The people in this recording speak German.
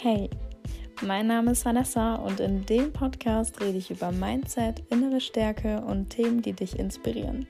Hey, mein Name ist Vanessa und in dem Podcast rede ich über Mindset, innere Stärke und Themen, die dich inspirieren.